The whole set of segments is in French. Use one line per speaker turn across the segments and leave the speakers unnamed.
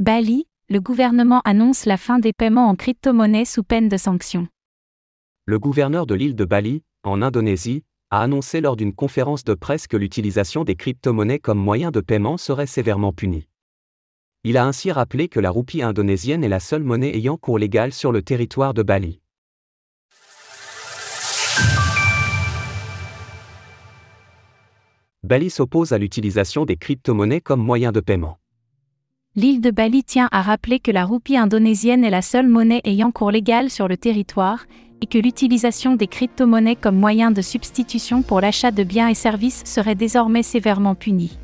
Bali, le gouvernement annonce la fin des paiements en crypto-monnaie sous peine de sanctions.
Le gouverneur de l'île de Bali, en Indonésie, a annoncé lors d'une conférence de presse que l'utilisation des crypto-monnaies comme moyen de paiement serait sévèrement punie. Il a ainsi rappelé que la roupie indonésienne est la seule monnaie ayant cours légal sur le territoire de Bali. Bali s'oppose à l'utilisation des crypto-monnaies comme moyen de paiement
l'île de Bali tient à rappeler que la roupie indonésienne est la seule monnaie ayant cours légal sur le territoire, et que l'utilisation des crypto-monnaies comme moyen de substitution pour l'achat de biens et services serait désormais sévèrement punie.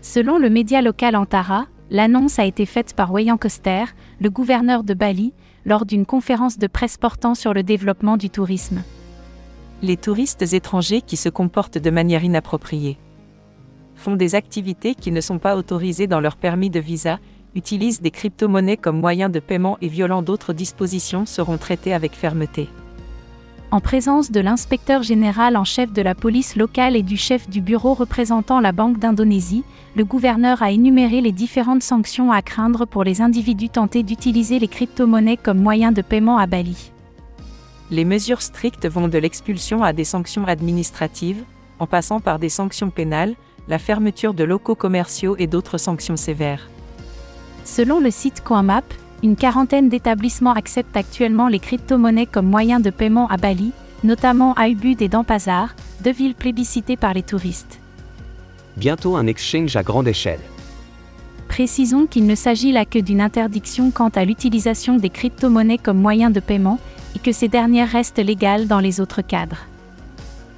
Selon le média local Antara, l'annonce a été faite par Wayan Koster, le gouverneur de Bali, lors d'une conférence de presse portant sur le développement du tourisme.
Les touristes étrangers qui se comportent de manière inappropriée font des activités qui ne sont pas autorisées dans leur permis de visa, utilisent des crypto-monnaies comme moyen de paiement et violant d'autres dispositions seront traités avec fermeté.
En présence de l'inspecteur général en chef de la police locale et du chef du bureau représentant la Banque d'Indonésie, le gouverneur a énuméré les différentes sanctions à craindre pour les individus tentés d'utiliser les crypto-monnaies comme moyen de paiement à Bali.
Les mesures strictes vont de l'expulsion à des sanctions administratives, en passant par des sanctions pénales, la fermeture de locaux commerciaux et d'autres sanctions sévères.
Selon le site CoinMap, une quarantaine d'établissements acceptent actuellement les crypto-monnaies comme moyen de paiement à Bali, notamment à Ubud et Dampazar, deux villes plébiscitées par les touristes.
Bientôt un exchange à grande échelle.
Précisons qu'il ne s'agit là que d'une interdiction quant à l'utilisation des crypto-monnaies comme moyen de paiement, et que ces dernières restent légales dans les autres cadres.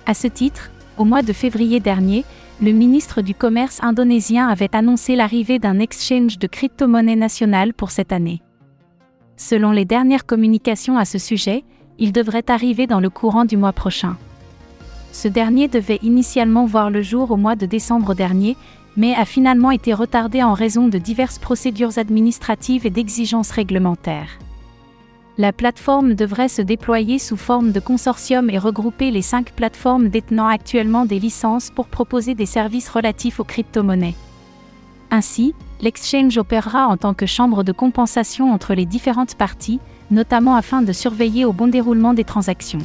À ce titre, au mois de février dernier, le ministre du Commerce indonésien avait annoncé l'arrivée d'un exchange de crypto-monnaie nationale pour cette année. Selon les dernières communications à ce sujet, il devrait arriver dans le courant du mois prochain. Ce dernier devait initialement voir le jour au mois de décembre dernier, mais a finalement été retardé en raison de diverses procédures administratives et d'exigences réglementaires la plateforme devrait se déployer sous forme de consortium et regrouper les cinq plateformes détenant actuellement des licences pour proposer des services relatifs aux crypto-monnaies. Ainsi, l'exchange opérera en tant que chambre de compensation entre les différentes parties, notamment afin de surveiller au bon déroulement des transactions.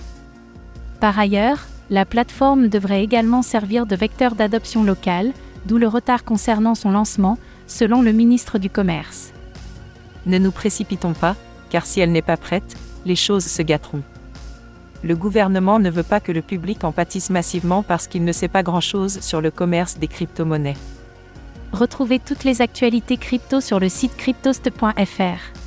Par ailleurs, la plateforme devrait également servir de vecteur d'adoption locale, d'où le retard concernant son lancement, selon le ministre du Commerce.
Ne nous précipitons pas, car si elle n'est pas prête, les choses se gâteront. Le gouvernement ne veut pas que le public en pâtisse massivement parce qu'il ne sait pas grand-chose sur le commerce des crypto-monnaies.
Retrouvez toutes les actualités crypto sur le site cryptost.fr.